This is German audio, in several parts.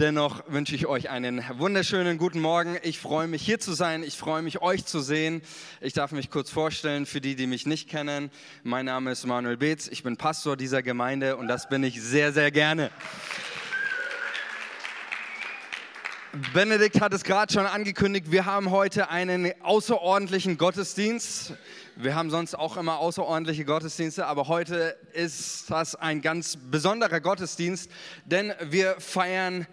Dennoch wünsche ich euch einen wunderschönen guten Morgen. Ich freue mich hier zu sein. Ich freue mich euch zu sehen. Ich darf mich kurz vorstellen für die, die mich nicht kennen. Mein Name ist Manuel Beetz. Ich bin Pastor dieser Gemeinde und das bin ich sehr, sehr gerne. Benedikt hat es gerade schon angekündigt. Wir haben heute einen außerordentlichen Gottesdienst. Wir haben sonst auch immer außerordentliche Gottesdienste, aber heute ist das ein ganz besonderer Gottesdienst, denn wir feiern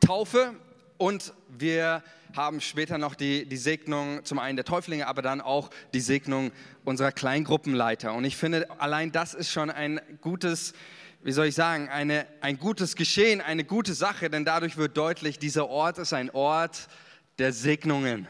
Taufe und wir haben später noch die, die Segnung zum einen der Täuflinge, aber dann auch die Segnung unserer Kleingruppenleiter. Und ich finde, allein das ist schon ein gutes, wie soll ich sagen, eine, ein gutes Geschehen, eine gute Sache, denn dadurch wird deutlich, dieser Ort ist ein Ort der Segnungen.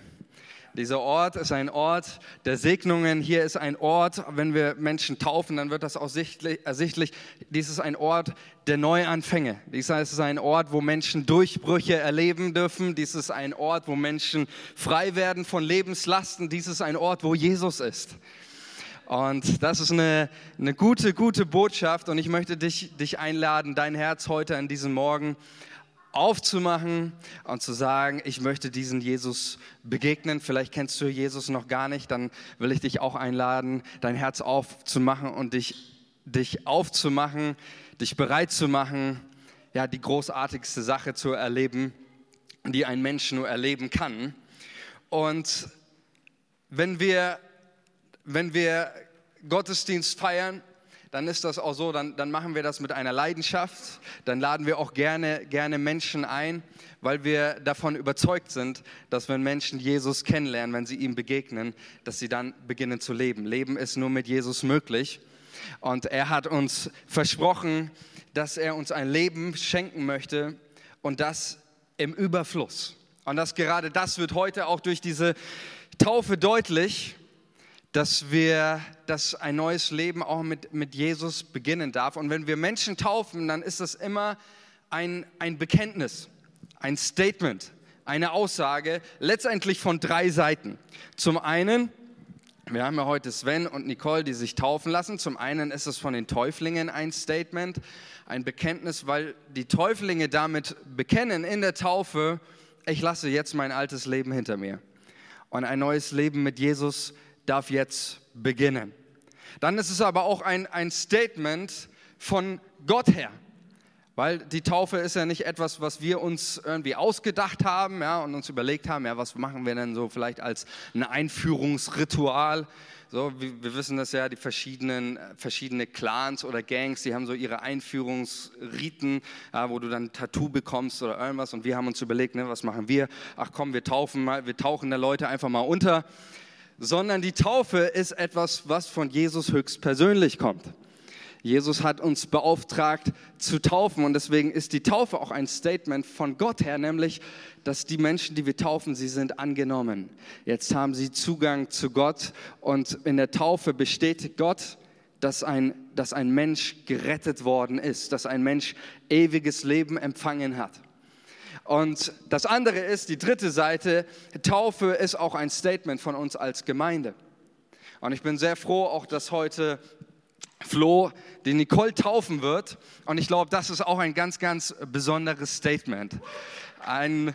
Dieser Ort ist ein Ort der Segnungen. Hier ist ein Ort, wenn wir Menschen taufen, dann wird das auch ersichtlich. Dies ist ein Ort der Neuanfänge. Dies ist ein Ort, wo Menschen Durchbrüche erleben dürfen. Dies ist ein Ort, wo Menschen frei werden von Lebenslasten. Dies ist ein Ort, wo Jesus ist. Und das ist eine, eine gute, gute Botschaft. Und ich möchte dich, dich einladen, dein Herz heute an diesem Morgen aufzumachen und zu sagen, ich möchte diesen Jesus begegnen. Vielleicht kennst du Jesus noch gar nicht, dann will ich dich auch einladen, dein Herz aufzumachen und dich, dich aufzumachen, dich bereit zu machen, ja, die großartigste Sache zu erleben, die ein Mensch nur erleben kann. Und wenn wir, wenn wir Gottesdienst feiern, dann ist das auch so, dann, dann machen wir das mit einer Leidenschaft, dann laden wir auch gerne, gerne Menschen ein, weil wir davon überzeugt sind, dass wenn Menschen Jesus kennenlernen, wenn sie ihm begegnen, dass sie dann beginnen zu leben. Leben ist nur mit Jesus möglich und er hat uns versprochen, dass er uns ein Leben schenken möchte und das im Überfluss. Und das gerade das wird heute auch durch diese Taufe deutlich dass wir, dass ein neues Leben auch mit, mit Jesus beginnen darf. Und wenn wir Menschen taufen, dann ist das immer ein, ein Bekenntnis, ein Statement, eine Aussage, letztendlich von drei Seiten. Zum einen, wir haben ja heute Sven und Nicole, die sich taufen lassen. Zum einen ist es von den Täuflingen ein Statement, ein Bekenntnis, weil die Täuflinge damit bekennen in der Taufe, ich lasse jetzt mein altes Leben hinter mir und ein neues Leben mit Jesus darf jetzt beginnen. Dann ist es aber auch ein, ein Statement von Gott her. Weil die Taufe ist ja nicht etwas, was wir uns irgendwie ausgedacht haben ja, und uns überlegt haben, ja, was machen wir denn so vielleicht als ein Einführungsritual. So, wir, wir wissen das ja, die verschiedenen verschiedene Clans oder Gangs, die haben so ihre Einführungsriten, ja, wo du dann ein Tattoo bekommst oder irgendwas. Und wir haben uns überlegt, ne, was machen wir? Ach komm, wir taufen mal, wir tauchen der Leute einfach mal unter sondern die Taufe ist etwas, was von Jesus höchstpersönlich kommt. Jesus hat uns beauftragt zu taufen und deswegen ist die Taufe auch ein Statement von Gott her, nämlich, dass die Menschen, die wir taufen, sie sind angenommen. Jetzt haben sie Zugang zu Gott und in der Taufe bestätigt Gott, dass ein, dass ein Mensch gerettet worden ist, dass ein Mensch ewiges Leben empfangen hat. Und das andere ist, die dritte Seite, Taufe ist auch ein Statement von uns als Gemeinde. Und ich bin sehr froh, auch dass heute Flo die Nicole taufen wird. Und ich glaube, das ist auch ein ganz, ganz besonderes Statement. Ein,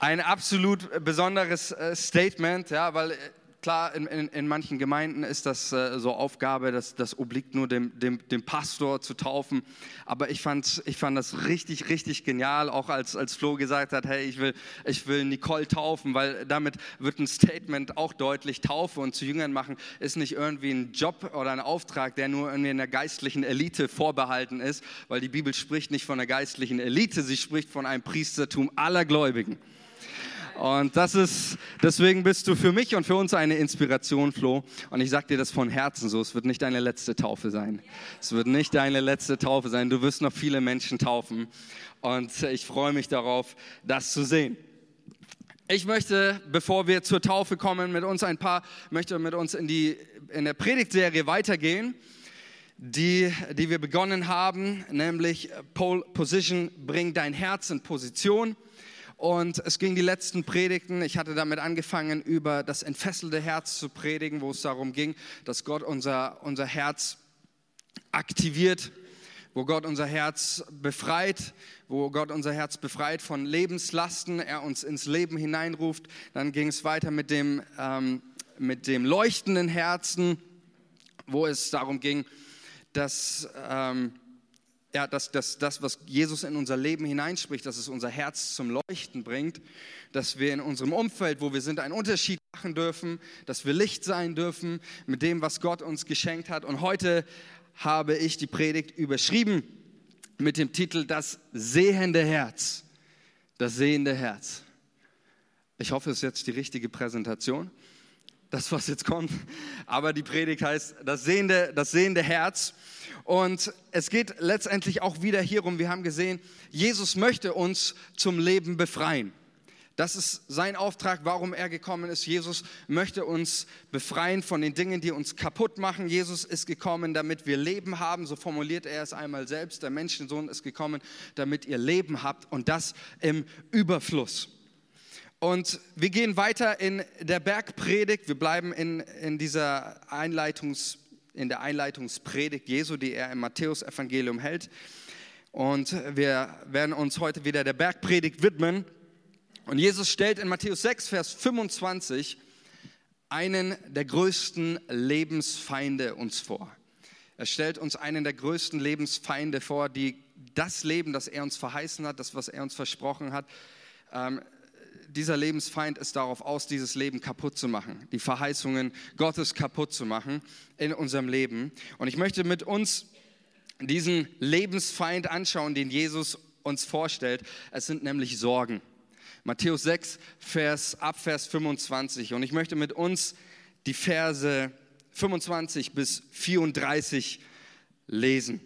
ein absolut besonderes äh, Statement, ja, weil Klar, in, in, in, manchen Gemeinden ist das äh, so Aufgabe, das, das obliegt nur dem, dem, dem Pastor zu taufen. Aber ich fand, ich fand das richtig, richtig genial, auch als, als Flo gesagt hat, hey, ich will, ich will Nicole taufen, weil damit wird ein Statement auch deutlich, Taufe und zu Jüngern machen ist nicht irgendwie ein Job oder ein Auftrag, der nur in der geistlichen Elite vorbehalten ist, weil die Bibel spricht nicht von einer geistlichen Elite, sie spricht von einem Priestertum aller Gläubigen. Und das ist, deswegen bist du für mich und für uns eine Inspiration, Flo. Und ich sag dir das von Herzen so, es wird nicht deine letzte Taufe sein. Es wird nicht deine letzte Taufe sein. Du wirst noch viele Menschen taufen. Und ich freue mich darauf, das zu sehen. Ich möchte, bevor wir zur Taufe kommen, mit uns ein paar, möchte mit uns in die, in der Predigtserie weitergehen die, die wir begonnen haben, nämlich Pole Position, bring dein Herz in Position. Und es ging die letzten Predigten, ich hatte damit angefangen, über das entfesselte Herz zu predigen, wo es darum ging, dass Gott unser, unser Herz aktiviert, wo Gott unser Herz befreit, wo Gott unser Herz befreit von Lebenslasten, er uns ins Leben hineinruft. Dann ging es weiter mit dem, ähm, mit dem leuchtenden Herzen, wo es darum ging, dass, ähm, ja, dass, dass das, was Jesus in unser Leben hineinspricht, dass es unser Herz zum Leuchten bringt, dass wir in unserem Umfeld, wo wir sind, einen Unterschied machen dürfen, dass wir Licht sein dürfen mit dem, was Gott uns geschenkt hat. Und heute habe ich die Predigt überschrieben mit dem Titel Das sehende Herz. Das sehende Herz. Ich hoffe, es ist jetzt die richtige Präsentation, das, was jetzt kommt. Aber die Predigt heißt Das sehende, das sehende Herz. Und es geht letztendlich auch wieder hierum, wir haben gesehen, Jesus möchte uns zum Leben befreien. Das ist sein Auftrag, warum er gekommen ist. Jesus möchte uns befreien von den Dingen, die uns kaputt machen. Jesus ist gekommen, damit wir Leben haben. So formuliert er es einmal selbst. Der Menschensohn ist gekommen, damit ihr Leben habt und das im Überfluss. Und wir gehen weiter in der Bergpredigt. Wir bleiben in, in dieser Einleitungs, in der Einleitungspredigt Jesu, die er im Matthäusevangelium hält. Und wir werden uns heute wieder der Bergpredigt widmen. Und Jesus stellt in Matthäus 6, Vers 25 einen der größten Lebensfeinde uns vor. Er stellt uns einen der größten Lebensfeinde vor, die das Leben, das er uns verheißen hat, das, was er uns versprochen hat, ähm, dieser Lebensfeind ist darauf aus, dieses Leben kaputt zu machen, die Verheißungen Gottes kaputt zu machen in unserem Leben. Und ich möchte mit uns diesen Lebensfeind anschauen, den Jesus uns vorstellt. Es sind nämlich Sorgen. Matthäus 6, Vers, ab Vers 25. Und ich möchte mit uns die Verse 25 bis 34 lesen.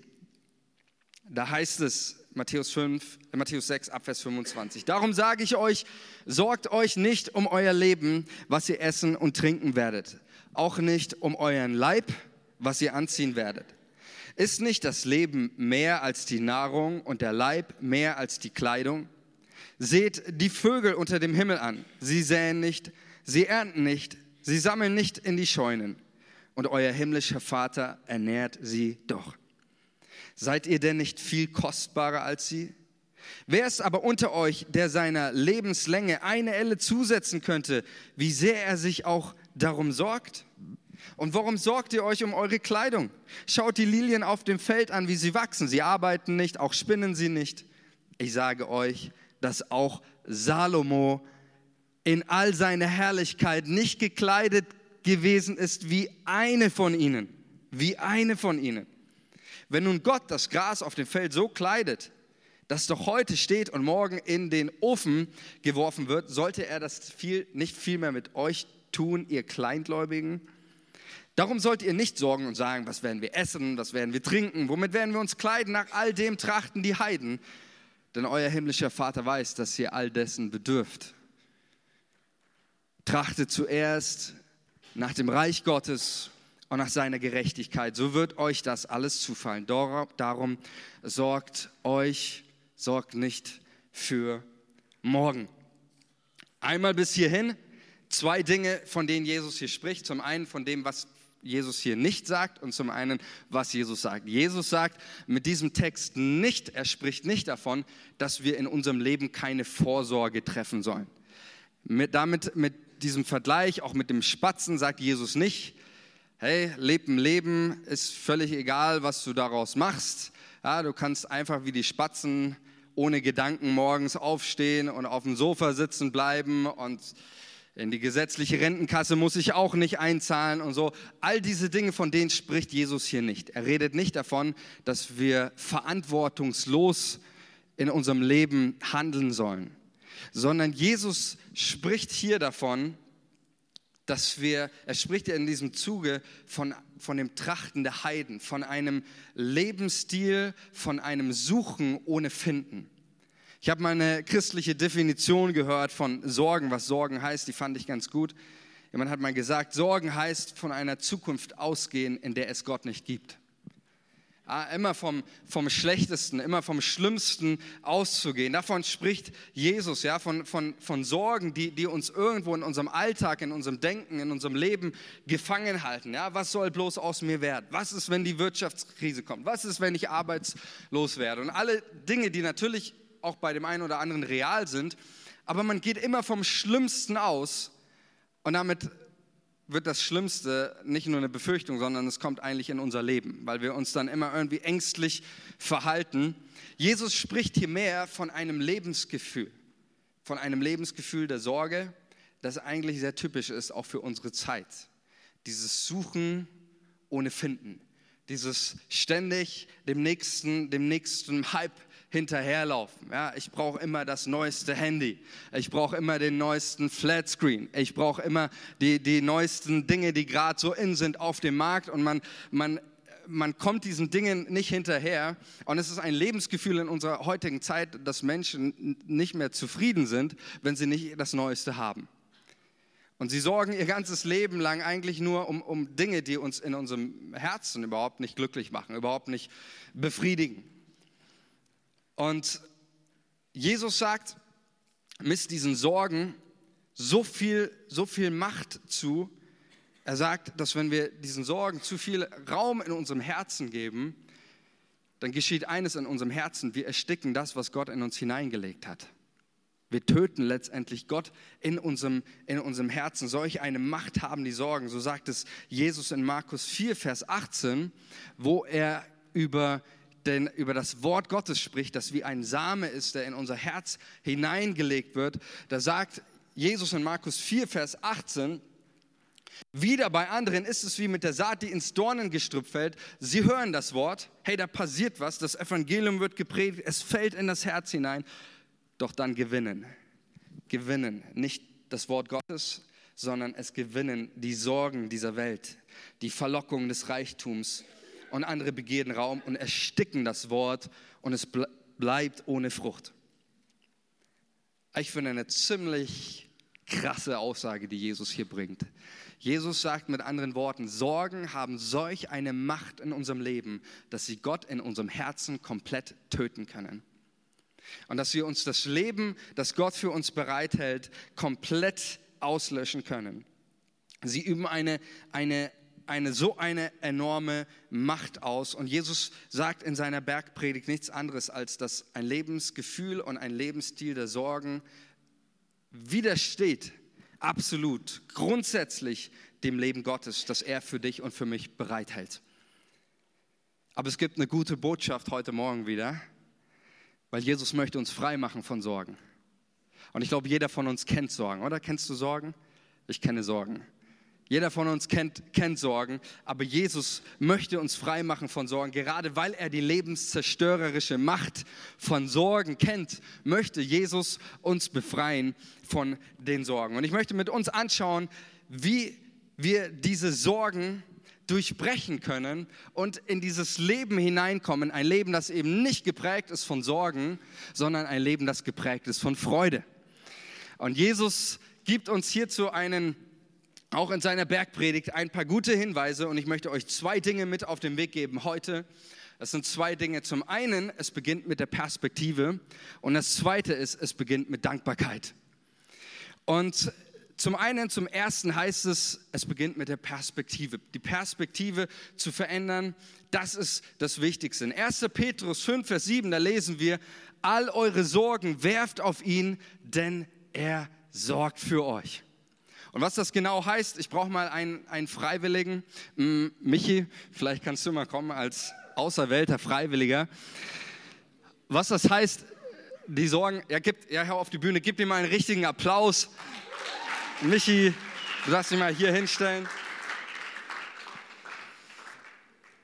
Da heißt es, Matthäus, 5, äh, Matthäus 6, Abvers 25. Darum sage ich euch, sorgt euch nicht um euer Leben, was ihr essen und trinken werdet, auch nicht um euren Leib, was ihr anziehen werdet. Ist nicht das Leben mehr als die Nahrung und der Leib mehr als die Kleidung? Seht die Vögel unter dem Himmel an. Sie säen nicht, sie ernten nicht, sie sammeln nicht in die Scheunen. Und euer himmlischer Vater ernährt sie doch. Seid ihr denn nicht viel kostbarer als sie? Wer ist aber unter euch, der seiner Lebenslänge eine Elle zusetzen könnte, wie sehr er sich auch darum sorgt? Und warum sorgt ihr euch um eure Kleidung? Schaut die Lilien auf dem Feld an, wie sie wachsen. Sie arbeiten nicht, auch spinnen sie nicht. Ich sage euch, dass auch Salomo in all seiner Herrlichkeit nicht gekleidet gewesen ist wie eine von ihnen. Wie eine von ihnen. Wenn nun Gott das Gras auf dem Feld so kleidet, das doch heute steht und morgen in den Ofen geworfen wird, sollte er das viel, nicht viel mehr mit euch tun, ihr Kleingläubigen? Darum sollt ihr nicht sorgen und sagen, was werden wir essen, was werden wir trinken, womit werden wir uns kleiden, nach all dem trachten die Heiden. Denn euer himmlischer Vater weiß, dass ihr all dessen bedürft. Trachtet zuerst nach dem Reich Gottes und nach seiner Gerechtigkeit. So wird euch das alles zufallen. Darum sorgt euch, sorgt nicht für morgen. Einmal bis hierhin zwei Dinge, von denen Jesus hier spricht. Zum einen von dem, was Jesus hier nicht sagt und zum einen, was Jesus sagt. Jesus sagt mit diesem Text nicht, er spricht nicht davon, dass wir in unserem Leben keine Vorsorge treffen sollen. Mit, damit, mit diesem Vergleich, auch mit dem Spatzen, sagt Jesus nicht, hey, leb ein Leben, ist völlig egal, was du daraus machst. Ja, du kannst einfach wie die Spatzen ohne Gedanken morgens aufstehen und auf dem Sofa sitzen bleiben und in die gesetzliche Rentenkasse muss ich auch nicht einzahlen und so. All diese Dinge, von denen spricht Jesus hier nicht. Er redet nicht davon, dass wir verantwortungslos in unserem Leben handeln sollen, sondern Jesus spricht hier davon, dass wir, er spricht ja in diesem Zuge von, von dem Trachten der Heiden, von einem Lebensstil, von einem Suchen ohne Finden. Ich habe mal eine christliche Definition gehört von Sorgen, was Sorgen heißt, die fand ich ganz gut. Jemand hat mal gesagt, Sorgen heißt von einer Zukunft ausgehen, in der es Gott nicht gibt. Ja, immer vom, vom Schlechtesten, immer vom Schlimmsten auszugehen. Davon spricht Jesus, ja, von, von, von Sorgen, die, die uns irgendwo in unserem Alltag, in unserem Denken, in unserem Leben gefangen halten. Ja, was soll bloß aus mir werden? Was ist, wenn die Wirtschaftskrise kommt? Was ist, wenn ich arbeitslos werde? Und alle Dinge, die natürlich auch bei dem einen oder anderen real sind, aber man geht immer vom Schlimmsten aus und damit wird das Schlimmste nicht nur eine Befürchtung, sondern es kommt eigentlich in unser Leben, weil wir uns dann immer irgendwie ängstlich verhalten. Jesus spricht hier mehr von einem Lebensgefühl, von einem Lebensgefühl der Sorge, das eigentlich sehr typisch ist, auch für unsere Zeit. Dieses Suchen ohne Finden, dieses ständig dem nächsten, dem nächsten Hype hinterherlaufen. Ja, ich brauche immer das neueste Handy. Ich brauche immer den neuesten Flatscreen. Ich brauche immer die, die neuesten Dinge, die gerade so in sind auf dem Markt und man, man man kommt diesen Dingen nicht hinterher. Und es ist ein Lebensgefühl in unserer heutigen Zeit, dass Menschen nicht mehr zufrieden sind, wenn sie nicht das Neueste haben. Und sie sorgen ihr ganzes Leben lang eigentlich nur um, um Dinge, die uns in unserem Herzen überhaupt nicht glücklich machen, überhaupt nicht befriedigen. Und Jesus sagt, misst diesen Sorgen so viel, so viel Macht zu. Er sagt, dass wenn wir diesen Sorgen zu viel Raum in unserem Herzen geben, dann geschieht eines in unserem Herzen, wir ersticken das, was Gott in uns hineingelegt hat. Wir töten letztendlich Gott in unserem, in unserem Herzen. Solch eine Macht haben die Sorgen. So sagt es Jesus in Markus 4, Vers 18, wo er über denn über das Wort Gottes spricht, das wie ein Same ist, der in unser Herz hineingelegt wird. Da sagt Jesus in Markus 4, Vers 18, wieder bei anderen ist es wie mit der Saat, die ins Dornengestrüpp fällt. Sie hören das Wort, hey, da passiert was, das Evangelium wird gepredigt, es fällt in das Herz hinein, doch dann gewinnen. Gewinnen, nicht das Wort Gottes, sondern es gewinnen die Sorgen dieser Welt, die Verlockung des Reichtums, und andere Begierden Raum und ersticken das Wort und es bleibt ohne Frucht. Ich finde eine ziemlich krasse Aussage, die Jesus hier bringt. Jesus sagt mit anderen Worten, Sorgen haben solch eine Macht in unserem Leben, dass sie Gott in unserem Herzen komplett töten können. Und dass wir uns das Leben, das Gott für uns bereithält, komplett auslöschen können. Sie üben eine, eine eine so eine enorme Macht aus. Und Jesus sagt in seiner Bergpredigt nichts anderes, als dass ein Lebensgefühl und ein Lebensstil der Sorgen widersteht absolut, grundsätzlich dem Leben Gottes, das er für dich und für mich bereithält. Aber es gibt eine gute Botschaft heute Morgen wieder, weil Jesus möchte uns frei machen von Sorgen. Und ich glaube, jeder von uns kennt Sorgen, oder? Kennst du Sorgen? Ich kenne Sorgen. Jeder von uns kennt, kennt Sorgen, aber Jesus möchte uns frei machen von Sorgen. Gerade weil er die lebenszerstörerische Macht von Sorgen kennt, möchte Jesus uns befreien von den Sorgen. Und ich möchte mit uns anschauen, wie wir diese Sorgen durchbrechen können und in dieses Leben hineinkommen. Ein Leben, das eben nicht geprägt ist von Sorgen, sondern ein Leben, das geprägt ist von Freude. Und Jesus gibt uns hierzu einen auch in seiner Bergpredigt ein paar gute Hinweise und ich möchte euch zwei Dinge mit auf den Weg geben heute. Das sind zwei Dinge. Zum einen, es beginnt mit der Perspektive und das zweite ist, es beginnt mit Dankbarkeit. Und zum einen, zum ersten heißt es, es beginnt mit der Perspektive. Die Perspektive zu verändern, das ist das Wichtigste. In 1. Petrus 5, Vers 7, da lesen wir, all eure Sorgen werft auf ihn, denn er sorgt für euch. Und was das genau heißt, ich brauche mal einen, einen Freiwilligen. Hm, Michi, vielleicht kannst du mal kommen als auserwählter Freiwilliger. Was das heißt, die Sorgen, ja, gib, ja, hör auf die Bühne, gib ihm mal einen richtigen Applaus. Michi, du darfst dich mal hier hinstellen.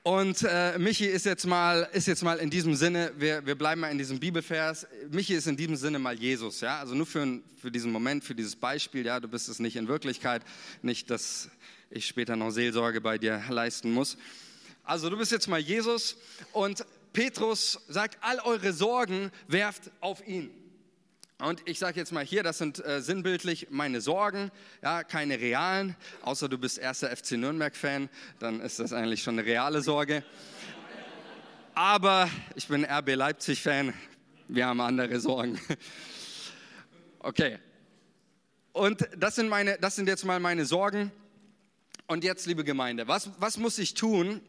Und äh, Michi ist jetzt, mal, ist jetzt mal in diesem Sinne, wir, wir bleiben mal in diesem Bibelvers, Michi ist in diesem Sinne mal Jesus, ja, also nur für, für diesen Moment, für dieses Beispiel, ja, du bist es nicht in Wirklichkeit, nicht, dass ich später noch Seelsorge bei dir leisten muss. Also du bist jetzt mal Jesus und Petrus sagt, all eure Sorgen werft auf ihn. Und ich sage jetzt mal hier, das sind äh, sinnbildlich meine Sorgen, ja, keine realen, außer du bist erster FC Nürnberg-Fan, dann ist das eigentlich schon eine reale Sorge. Aber ich bin RB Leipzig-Fan. Wir haben andere Sorgen. Okay. Und das sind, meine, das sind jetzt mal meine Sorgen. Und jetzt, liebe Gemeinde, was, was muss ich tun,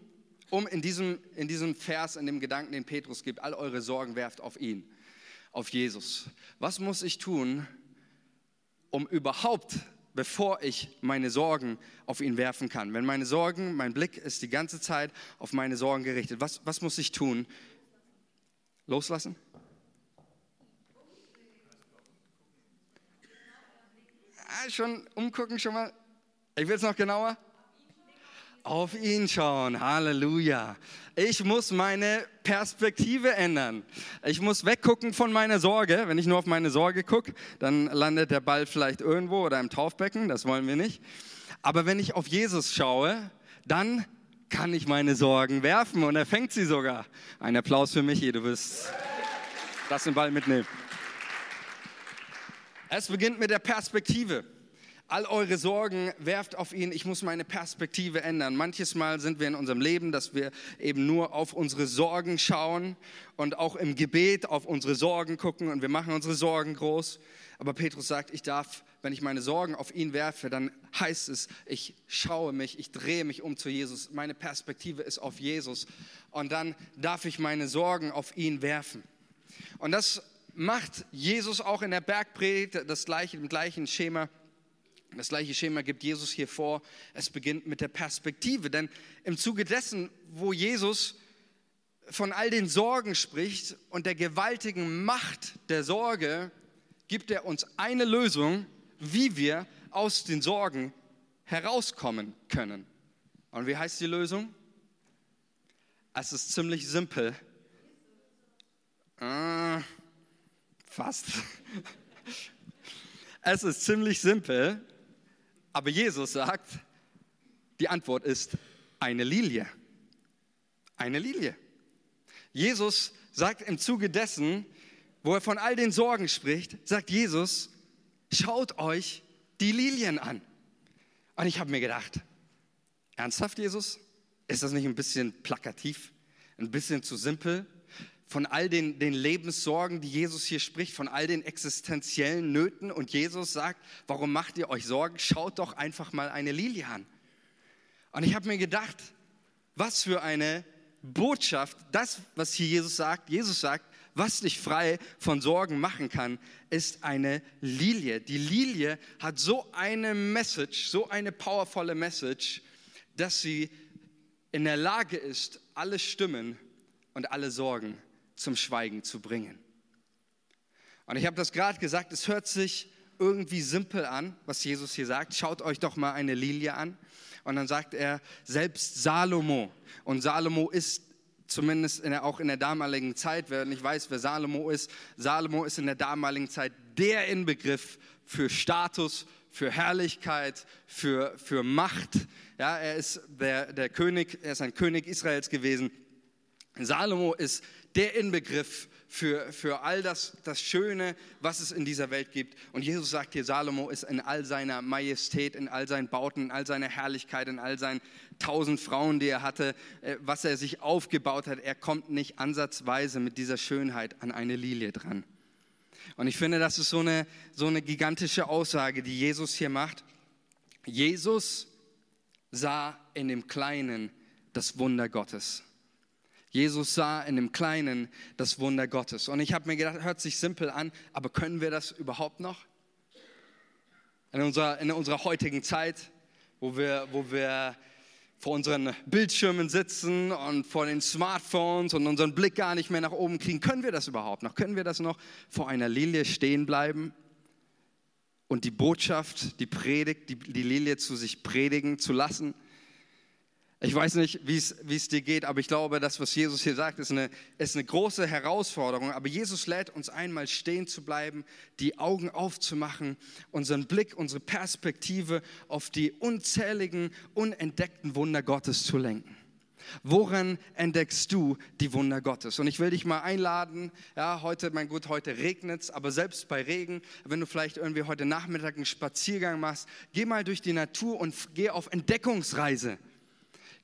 um in diesem, in diesem Vers, in dem Gedanken, den Petrus gibt, all eure Sorgen werft auf ihn, auf Jesus. Was muss ich tun, um überhaupt, bevor ich meine Sorgen auf ihn werfen kann? Wenn meine Sorgen, mein Blick ist die ganze Zeit auf meine Sorgen gerichtet, was, was muss ich tun? Loslassen? Ah, schon umgucken, schon mal. Ich will es noch genauer. Auf ihn schauen, Halleluja. Ich muss meine Perspektive ändern. Ich muss weggucken von meiner Sorge. Wenn ich nur auf meine Sorge gucke, dann landet der Ball vielleicht irgendwo oder im Taufbecken, das wollen wir nicht. Aber wenn ich auf Jesus schaue, dann kann ich meine Sorgen werfen und er fängt sie sogar. Ein Applaus für Michi, du wirst das den Ball mitnehmen. Es beginnt mit der Perspektive. All eure Sorgen werft auf ihn. Ich muss meine Perspektive ändern. Manches Mal sind wir in unserem Leben, dass wir eben nur auf unsere Sorgen schauen und auch im Gebet auf unsere Sorgen gucken und wir machen unsere Sorgen groß. Aber Petrus sagt, ich darf, wenn ich meine Sorgen auf ihn werfe, dann heißt es, ich schaue mich, ich drehe mich um zu Jesus. Meine Perspektive ist auf Jesus. Und dann darf ich meine Sorgen auf ihn werfen. Und das macht Jesus auch in der Bergpredigt, das gleiche, im gleichen Schema. Das gleiche Schema gibt Jesus hier vor. Es beginnt mit der Perspektive, denn im Zuge dessen, wo Jesus von all den Sorgen spricht und der gewaltigen Macht der Sorge, gibt er uns eine Lösung, wie wir aus den Sorgen herauskommen können. Und wie heißt die Lösung? Es ist ziemlich simpel. Äh, fast. Es ist ziemlich simpel. Aber Jesus sagt, die Antwort ist eine Lilie. Eine Lilie. Jesus sagt im Zuge dessen, wo er von all den Sorgen spricht, sagt Jesus, schaut euch die Lilien an. Und ich habe mir gedacht, ernsthaft Jesus? Ist das nicht ein bisschen plakativ, ein bisschen zu simpel? Von all den, den Lebenssorgen, die Jesus hier spricht, von all den existenziellen Nöten. Und Jesus sagt, warum macht ihr euch Sorgen? Schaut doch einfach mal eine Lilie an. Und ich habe mir gedacht, was für eine Botschaft, das, was hier Jesus sagt, Jesus sagt, was dich frei von Sorgen machen kann, ist eine Lilie. Die Lilie hat so eine Message, so eine powervolle Message, dass sie in der Lage ist, alle Stimmen und alle Sorgen zum Schweigen zu bringen. Und ich habe das gerade gesagt, es hört sich irgendwie simpel an, was Jesus hier sagt. Schaut euch doch mal eine Lilie an. Und dann sagt er, selbst Salomo, und Salomo ist zumindest in der, auch in der damaligen Zeit, wer nicht weiß, wer Salomo ist, Salomo ist in der damaligen Zeit der Inbegriff für Status, für Herrlichkeit, für, für Macht. Ja, er ist der, der König, er ist ein König Israels gewesen. Salomo ist der Inbegriff für, für all das, das Schöne, was es in dieser Welt gibt. Und Jesus sagt hier, Salomo ist in all seiner Majestät, in all seinen Bauten, in all seiner Herrlichkeit, in all seinen tausend Frauen, die er hatte, äh, was er sich aufgebaut hat. Er kommt nicht ansatzweise mit dieser Schönheit an eine Lilie dran. Und ich finde, das ist so eine, so eine gigantische Aussage, die Jesus hier macht. Jesus sah in dem Kleinen das Wunder Gottes. Jesus sah in dem Kleinen das Wunder Gottes. Und ich habe mir gedacht, hört sich simpel an, aber können wir das überhaupt noch? In unserer, in unserer heutigen Zeit, wo wir, wo wir vor unseren Bildschirmen sitzen und vor den Smartphones und unseren Blick gar nicht mehr nach oben kriegen, können wir das überhaupt noch? Können wir das noch vor einer Lilie stehen bleiben und die Botschaft, die Predigt, die, die Lilie zu sich predigen zu lassen? Ich weiß nicht, wie es dir geht, aber ich glaube, das, was Jesus hier sagt, ist eine, ist eine große Herausforderung. Aber Jesus lädt uns einmal stehen zu bleiben, die Augen aufzumachen, unseren Blick, unsere Perspektive auf die unzähligen, unentdeckten Wunder Gottes zu lenken. Woran entdeckst du die Wunder Gottes? Und ich will dich mal einladen, ja, heute, mein Gott, heute regnet es, aber selbst bei Regen, wenn du vielleicht irgendwie heute Nachmittag einen Spaziergang machst, geh mal durch die Natur und geh auf Entdeckungsreise.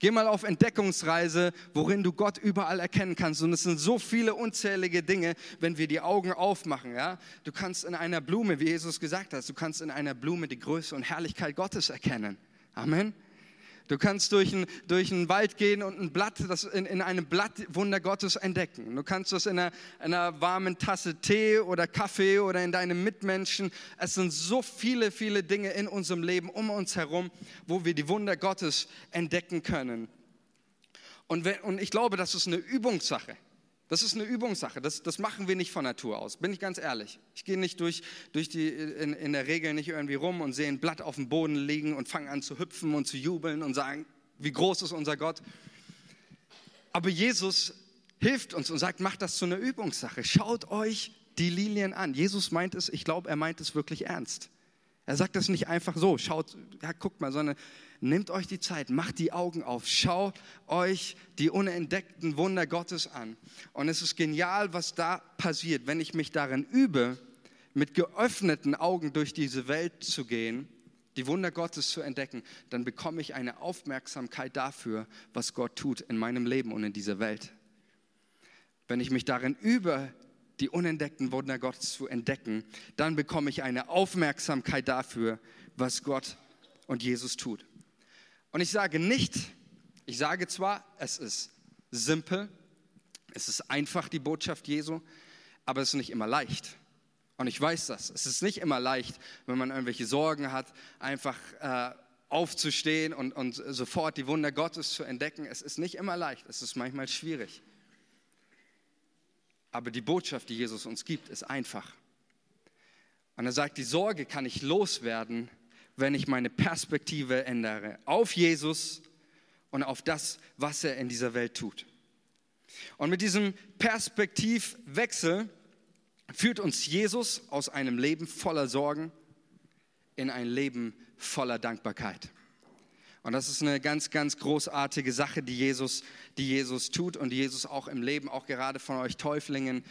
Geh mal auf Entdeckungsreise, worin du Gott überall erkennen kannst. Und es sind so viele unzählige Dinge, wenn wir die Augen aufmachen. Ja? Du kannst in einer Blume, wie Jesus gesagt hat, du kannst in einer Blume die Größe und Herrlichkeit Gottes erkennen. Amen. Du kannst durch einen durch Wald gehen und ein Blatt, das in, in einem Blatt Wunder Gottes entdecken. Du kannst das in einer, in einer warmen Tasse Tee oder Kaffee oder in deinem Mitmenschen. Es sind so viele, viele Dinge in unserem Leben um uns herum, wo wir die Wunder Gottes entdecken können. Und, wenn, und ich glaube, das ist eine Übungssache. Das ist eine Übungssache. Das, das machen wir nicht von Natur aus, bin ich ganz ehrlich. Ich gehe nicht durch, durch die, in, in der Regel nicht irgendwie rum und sehe ein Blatt auf dem Boden liegen und fange an zu hüpfen und zu jubeln und sagen, wie groß ist unser Gott. Aber Jesus hilft uns und sagt, macht das zu einer Übungssache. Schaut euch die Lilien an. Jesus meint es, ich glaube, er meint es wirklich ernst. Er sagt das nicht einfach so, schaut, ja, guckt mal, sondern nehmt euch die Zeit, macht die Augen auf, schaut euch die unentdeckten Wunder Gottes an. Und es ist genial, was da passiert, wenn ich mich darin übe, mit geöffneten Augen durch diese Welt zu gehen, die Wunder Gottes zu entdecken, dann bekomme ich eine Aufmerksamkeit dafür, was Gott tut in meinem Leben und in dieser Welt. Wenn ich mich darin übe, die unentdeckten Wunder Gottes zu entdecken, dann bekomme ich eine Aufmerksamkeit dafür, was Gott und Jesus tut. Und ich sage nicht, ich sage zwar, es ist simpel, es ist einfach die Botschaft Jesu, aber es ist nicht immer leicht. Und ich weiß das. Es ist nicht immer leicht, wenn man irgendwelche Sorgen hat, einfach äh, aufzustehen und, und sofort die Wunder Gottes zu entdecken. Es ist nicht immer leicht. Es ist manchmal schwierig. Aber die Botschaft, die Jesus uns gibt, ist einfach. Und er sagt, die Sorge kann ich loswerden, wenn ich meine Perspektive ändere auf Jesus und auf das, was er in dieser Welt tut. Und mit diesem Perspektivwechsel führt uns Jesus aus einem Leben voller Sorgen in ein Leben voller Dankbarkeit. Und das ist eine ganz, ganz großartige Sache, die Jesus, die Jesus tut und die Jesus auch im Leben, auch gerade von euch Täuflingen,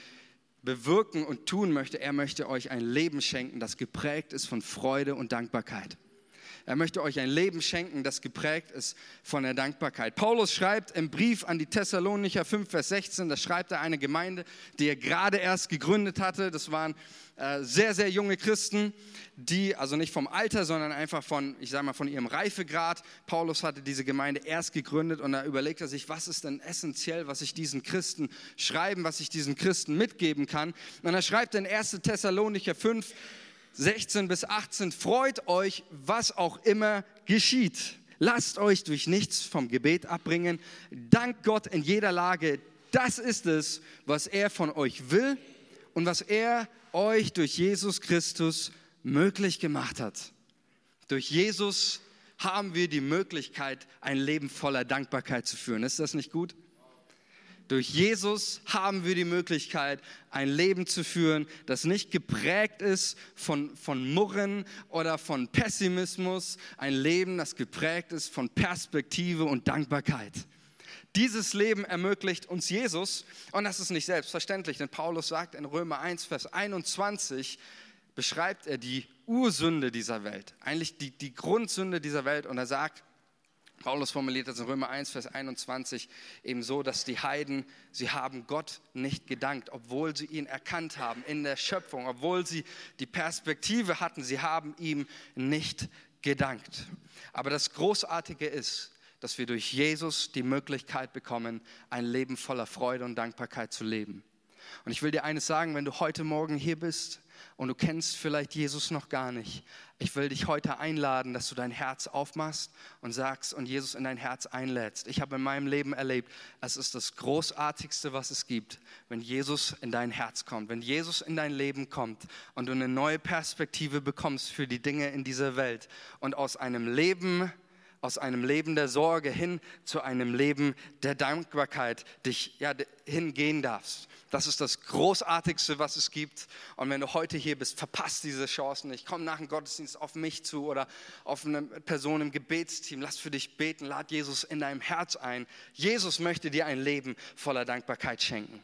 bewirken und tun möchte. Er möchte euch ein Leben schenken, das geprägt ist von Freude und Dankbarkeit. Er möchte euch ein Leben schenken, das geprägt ist von der Dankbarkeit. Paulus schreibt im Brief an die Thessalonicher 5, Vers 16, da schreibt er eine Gemeinde, die er gerade erst gegründet hatte. Das waren äh, sehr, sehr junge Christen, die, also nicht vom Alter, sondern einfach von, ich sage mal, von ihrem Reifegrad. Paulus hatte diese Gemeinde erst gegründet und da überlegt er sich, was ist denn essentiell, was ich diesen Christen schreiben, was ich diesen Christen mitgeben kann. Und er schreibt in 1. Thessalonicher 5, 16 bis 18, freut euch, was auch immer geschieht. Lasst euch durch nichts vom Gebet abbringen. Dank Gott in jeder Lage. Das ist es, was er von euch will und was er euch durch Jesus Christus möglich gemacht hat. Durch Jesus haben wir die Möglichkeit, ein Leben voller Dankbarkeit zu führen. Ist das nicht gut? Durch Jesus haben wir die Möglichkeit, ein Leben zu führen, das nicht geprägt ist von, von Murren oder von Pessimismus. Ein Leben, das geprägt ist von Perspektive und Dankbarkeit. Dieses Leben ermöglicht uns Jesus und das ist nicht selbstverständlich, denn Paulus sagt in Römer 1, Vers 21, beschreibt er die Ursünde dieser Welt, eigentlich die, die Grundsünde dieser Welt und er sagt, Paulus formuliert das in Römer 1, Vers 21 eben so, dass die Heiden, sie haben Gott nicht gedankt, obwohl sie ihn erkannt haben in der Schöpfung, obwohl sie die Perspektive hatten, sie haben ihm nicht gedankt. Aber das Großartige ist, dass wir durch Jesus die Möglichkeit bekommen, ein Leben voller Freude und Dankbarkeit zu leben. Und ich will dir eines sagen, wenn du heute Morgen hier bist und du kennst vielleicht Jesus noch gar nicht, ich will dich heute einladen, dass du dein Herz aufmachst und sagst und Jesus in dein Herz einlädst. Ich habe in meinem Leben erlebt, es ist das Großartigste, was es gibt, wenn Jesus in dein Herz kommt, wenn Jesus in dein Leben kommt und du eine neue Perspektive bekommst für die Dinge in dieser Welt und aus einem Leben aus einem Leben der Sorge hin zu einem Leben der Dankbarkeit dich ja, hingehen darfst. Das ist das Großartigste, was es gibt. Und wenn du heute hier bist, verpasst diese Chance nicht. Komm nach dem Gottesdienst auf mich zu oder auf eine Person im Gebetsteam. Lass für dich beten. Lad Jesus in deinem Herz ein. Jesus möchte dir ein Leben voller Dankbarkeit schenken.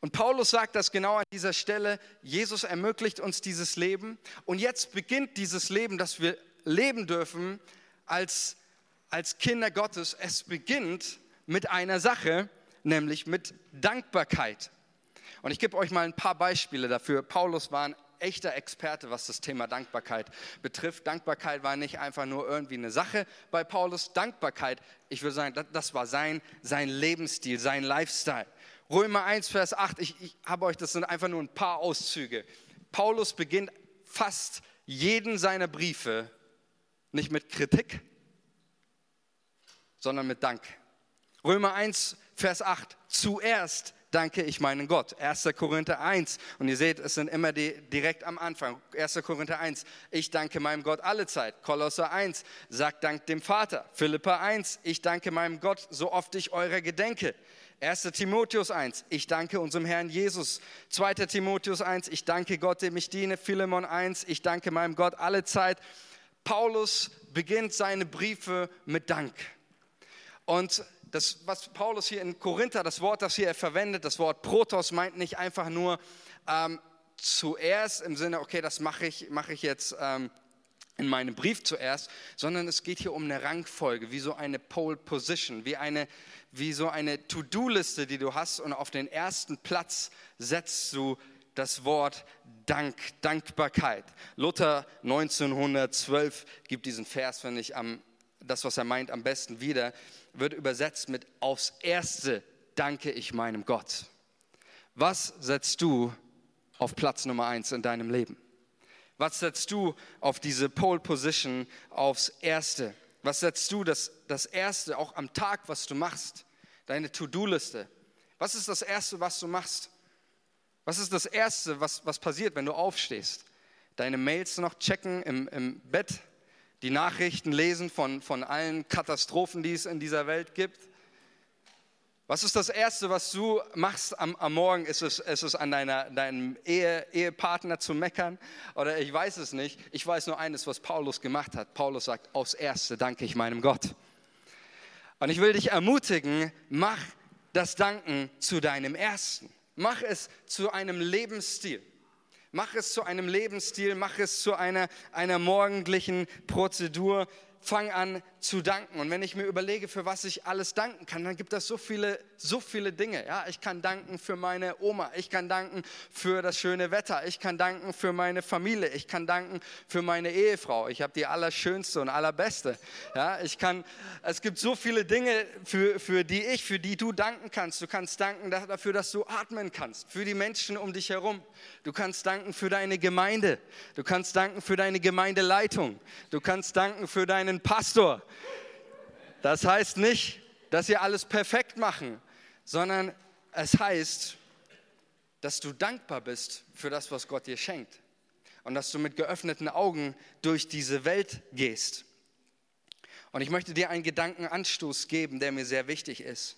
Und Paulus sagt das genau an dieser Stelle. Jesus ermöglicht uns dieses Leben. Und jetzt beginnt dieses Leben, das wir leben dürfen, als als Kinder Gottes, es beginnt mit einer Sache, nämlich mit Dankbarkeit. Und ich gebe euch mal ein paar Beispiele dafür. Paulus war ein echter Experte, was das Thema Dankbarkeit betrifft. Dankbarkeit war nicht einfach nur irgendwie eine Sache bei Paulus. Dankbarkeit, ich würde sagen, das war sein, sein Lebensstil, sein Lifestyle. Römer 1, Vers 8, ich, ich habe euch, das sind einfach nur ein paar Auszüge. Paulus beginnt fast jeden seiner Briefe nicht mit Kritik, sondern mit Dank. Römer 1, Vers 8, zuerst danke ich meinen Gott. 1. Korinther 1. Und ihr seht, es sind immer die, direkt am Anfang. 1. Korinther 1. Ich danke meinem Gott alle Zeit. Kolosser 1. Sagt Dank dem Vater. Philippa 1. Ich danke meinem Gott, so oft ich eurer gedenke. 1. Timotheus 1, ich danke unserem Herrn Jesus. 2. Timotheus 1, ich danke Gott, dem ich diene. Philemon 1, ich danke meinem Gott alle Zeit. Paulus beginnt seine Briefe mit Dank. Und das, was Paulus hier in Korinther, das Wort, das hier er verwendet, das Wort Protos, meint nicht einfach nur ähm, zuerst im Sinne, okay, das mache ich, mache ich jetzt ähm, in meinem Brief zuerst, sondern es geht hier um eine Rangfolge, wie so eine Pole Position, wie, eine, wie so eine To-Do-Liste, die du hast und auf den ersten Platz setzt du das Wort Dank, Dankbarkeit. Luther 1912 gibt diesen Vers, finde ich, am, das, was er meint, am besten wieder wird übersetzt mit aufs Erste danke ich meinem Gott. Was setzt du auf Platz Nummer eins in deinem Leben? Was setzt du auf diese Pole Position aufs Erste? Was setzt du das, das Erste auch am Tag, was du machst? Deine To-Do-Liste. Was ist das Erste, was du machst? Was ist das Erste, was, was passiert, wenn du aufstehst? Deine Mails noch checken im, im Bett? die Nachrichten lesen von, von allen Katastrophen, die es in dieser Welt gibt. Was ist das Erste, was du machst am, am Morgen? Ist es, ist es an deiner, deinem Ehe, Ehepartner zu meckern? Oder ich weiß es nicht. Ich weiß nur eines, was Paulus gemacht hat. Paulus sagt, aufs Erste danke ich meinem Gott. Und ich will dich ermutigen, mach das Danken zu deinem Ersten. Mach es zu einem Lebensstil. Mach es zu einem Lebensstil, mach es zu einer, einer morgendlichen Prozedur. Fang an zu danken. Und wenn ich mir überlege, für was ich alles danken kann, dann gibt es so viele, so viele Dinge. Ja, ich kann danken für meine Oma, ich kann danken für das schöne Wetter, ich kann danken für meine Familie, ich kann danken für meine Ehefrau. Ich habe die allerschönste und allerbeste. Ja, ich kann, es gibt so viele Dinge, für, für die ich, für die du danken kannst. Du kannst danken dafür, dass du atmen kannst, für die Menschen um dich herum. Du kannst danken für deine Gemeinde. Du kannst danken für deine Gemeindeleitung. Du kannst danken für deinen Pastor. Das heißt nicht, dass wir alles perfekt machen, sondern es heißt, dass du dankbar bist für das, was Gott dir schenkt. Und dass du mit geöffneten Augen durch diese Welt gehst. Und ich möchte dir einen Gedankenanstoß geben, der mir sehr wichtig ist.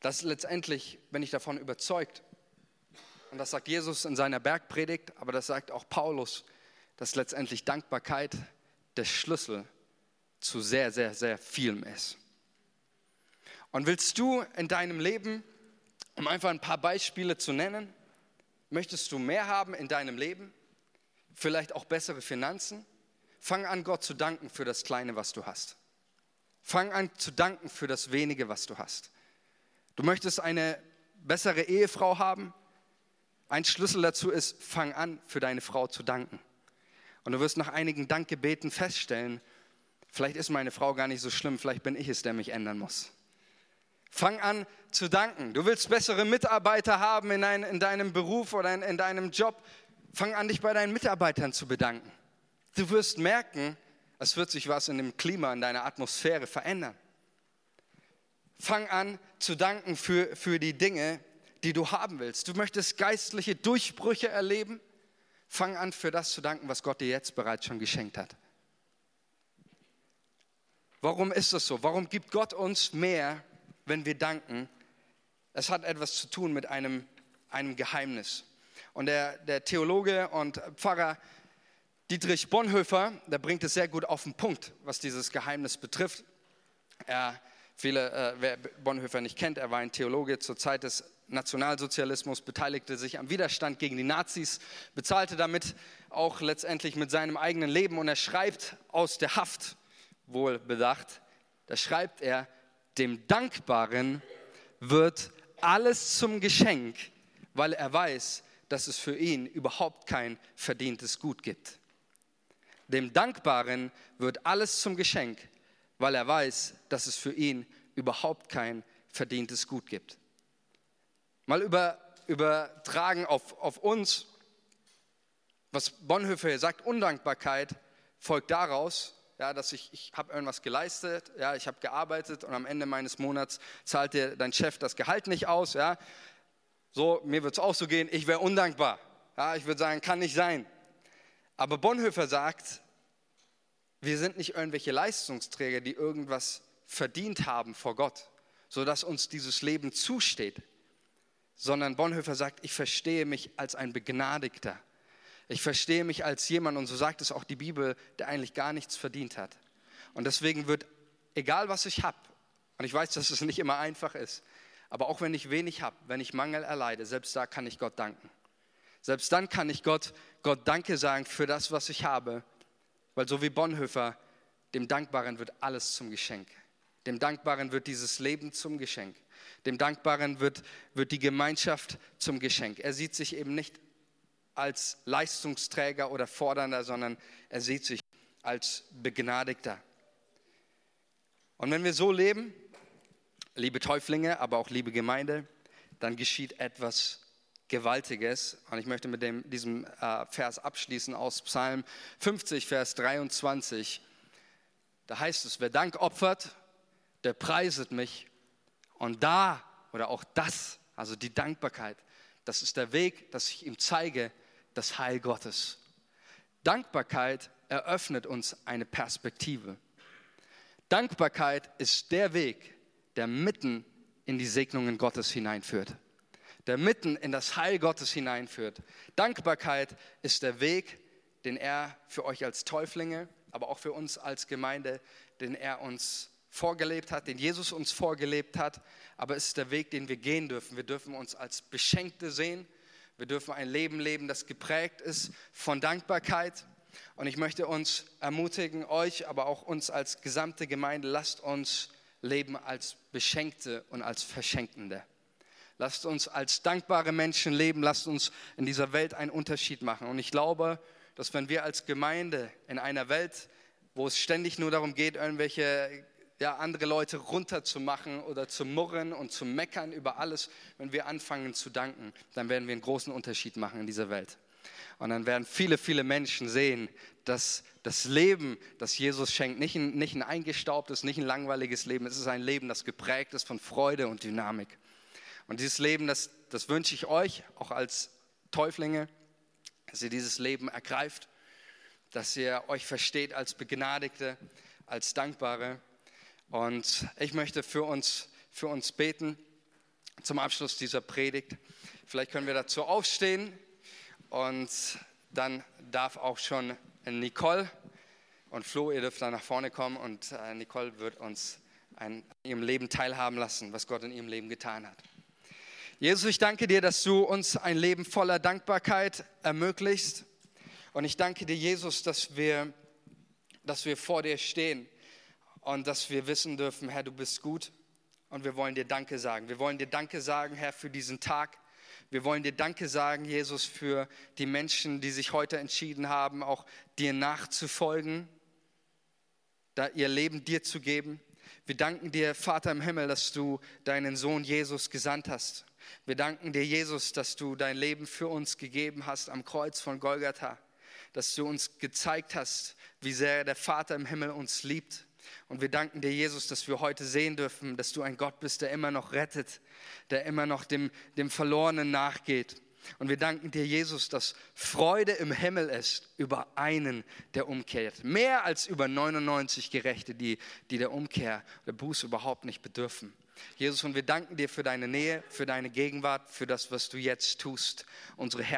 Dass letztendlich bin ich davon überzeugt, und das sagt Jesus in seiner Bergpredigt, aber das sagt auch Paulus, dass letztendlich Dankbarkeit der Schlüssel zu sehr, sehr, sehr vielem ist. Und willst du in deinem Leben, um einfach ein paar Beispiele zu nennen, möchtest du mehr haben in deinem Leben? Vielleicht auch bessere Finanzen? Fang an, Gott zu danken für das Kleine, was du hast. Fang an zu danken für das Wenige, was du hast. Du möchtest eine bessere Ehefrau haben? Ein Schlüssel dazu ist, fang an, für deine Frau zu danken. Und du wirst nach einigen Dankgebeten feststellen, Vielleicht ist meine Frau gar nicht so schlimm, vielleicht bin ich es, der mich ändern muss. Fang an zu danken. Du willst bessere Mitarbeiter haben in, ein, in deinem Beruf oder in, in deinem Job. Fang an, dich bei deinen Mitarbeitern zu bedanken. Du wirst merken, es wird sich was in dem Klima, in deiner Atmosphäre verändern. Fang an zu danken für, für die Dinge, die du haben willst. Du möchtest geistliche Durchbrüche erleben. Fang an, für das zu danken, was Gott dir jetzt bereits schon geschenkt hat. Warum ist das so? Warum gibt Gott uns mehr, wenn wir danken? Es hat etwas zu tun mit einem, einem Geheimnis. Und der, der Theologe und Pfarrer Dietrich Bonhoeffer, der bringt es sehr gut auf den Punkt, was dieses Geheimnis betrifft. Er, viele, äh, wer Bonhoeffer nicht kennt, er war ein Theologe zur Zeit des Nationalsozialismus, beteiligte sich am Widerstand gegen die Nazis, bezahlte damit auch letztendlich mit seinem eigenen Leben und er schreibt aus der Haft wohl bedacht, da schreibt er, dem Dankbaren wird alles zum Geschenk, weil er weiß, dass es für ihn überhaupt kein verdientes Gut gibt. Dem Dankbaren wird alles zum Geschenk, weil er weiß, dass es für ihn überhaupt kein verdientes Gut gibt. Mal über, übertragen auf, auf uns, was Bonhoeffer hier sagt, Undankbarkeit folgt daraus, ja, dass ich, ich habe irgendwas geleistet, ja, ich habe gearbeitet und am Ende meines Monats zahlt dir dein Chef das Gehalt nicht aus. Ja. So, mir wird es auch so gehen, ich wäre undankbar. Ja, ich würde sagen, kann nicht sein. Aber Bonhoeffer sagt, wir sind nicht irgendwelche Leistungsträger, die irgendwas verdient haben vor Gott, sodass uns dieses Leben zusteht, sondern Bonhoeffer sagt, ich verstehe mich als ein Begnadigter. Ich verstehe mich als jemand, und so sagt es auch die Bibel, der eigentlich gar nichts verdient hat. Und deswegen wird, egal was ich habe, und ich weiß, dass es nicht immer einfach ist, aber auch wenn ich wenig habe, wenn ich Mangel erleide, selbst da kann ich Gott danken. Selbst dann kann ich Gott, Gott Danke sagen für das, was ich habe, weil so wie Bonhoeffer, dem Dankbaren wird alles zum Geschenk. Dem Dankbaren wird dieses Leben zum Geschenk. Dem Dankbaren wird, wird die Gemeinschaft zum Geschenk. Er sieht sich eben nicht als Leistungsträger oder Fordernder, sondern er sieht sich als Begnadigter. Und wenn wir so leben, liebe Täuflinge, aber auch liebe Gemeinde, dann geschieht etwas Gewaltiges. Und ich möchte mit dem, diesem äh, Vers abschließen aus Psalm 50, Vers 23. Da heißt es, wer Dank opfert, der preiset mich. Und da oder auch das, also die Dankbarkeit, das ist der Weg, dass ich ihm zeige, das Heil Gottes. Dankbarkeit eröffnet uns eine Perspektive. Dankbarkeit ist der Weg, der mitten in die Segnungen Gottes hineinführt, der mitten in das Heil Gottes hineinführt. Dankbarkeit ist der Weg, den er für euch als Täuflinge, aber auch für uns als Gemeinde, den er uns vorgelebt hat, den Jesus uns vorgelebt hat, aber es ist der Weg, den wir gehen dürfen. Wir dürfen uns als Beschenkte sehen wir dürfen ein Leben leben, das geprägt ist von Dankbarkeit. Und ich möchte uns ermutigen, euch, aber auch uns als gesamte Gemeinde, lasst uns leben als Beschenkte und als Verschenkende. Lasst uns als dankbare Menschen leben, lasst uns in dieser Welt einen Unterschied machen. Und ich glaube, dass wenn wir als Gemeinde in einer Welt, wo es ständig nur darum geht, irgendwelche ja, andere Leute runterzumachen oder zu murren und zu meckern über alles, wenn wir anfangen zu danken, dann werden wir einen großen Unterschied machen in dieser Welt. Und dann werden viele, viele Menschen sehen, dass das Leben, das Jesus schenkt, nicht ein, nicht ein eingestaubtes, nicht ein langweiliges Leben, es ist ein Leben, das geprägt ist von Freude und Dynamik. Und dieses Leben, das, das wünsche ich euch, auch als Täuflinge, dass ihr dieses Leben ergreift, dass ihr euch versteht als Begnadigte, als Dankbare und ich möchte für uns, für uns beten zum Abschluss dieser Predigt. Vielleicht können wir dazu aufstehen und dann darf auch schon Nicole und Flo, ihr dürft da nach vorne kommen und äh, Nicole wird uns an ihrem Leben teilhaben lassen, was Gott in ihrem Leben getan hat. Jesus, ich danke dir, dass du uns ein Leben voller Dankbarkeit ermöglicht. Und ich danke dir, Jesus, dass wir, dass wir vor dir stehen und dass wir wissen dürfen, Herr, du bist gut und wir wollen dir Danke sagen. Wir wollen dir Danke sagen, Herr, für diesen Tag. Wir wollen dir Danke sagen, Jesus, für die Menschen, die sich heute entschieden haben, auch dir nachzufolgen, da ihr Leben dir zu geben. Wir danken dir, Vater im Himmel, dass du deinen Sohn Jesus gesandt hast. Wir danken dir, Jesus, dass du dein Leben für uns gegeben hast am Kreuz von Golgatha, dass du uns gezeigt hast, wie sehr der Vater im Himmel uns liebt und wir danken dir, Jesus, dass wir heute sehen dürfen, dass du ein Gott bist, der immer noch rettet, der immer noch dem, dem Verlorenen nachgeht. Und wir danken dir, Jesus, dass Freude im Himmel ist über einen, der umkehrt. Mehr als über 99 Gerechte, die, die der Umkehr, der Buße überhaupt nicht bedürfen. Jesus, und wir danken dir für deine Nähe, für deine Gegenwart, für das, was du jetzt tust. Unsere Herzen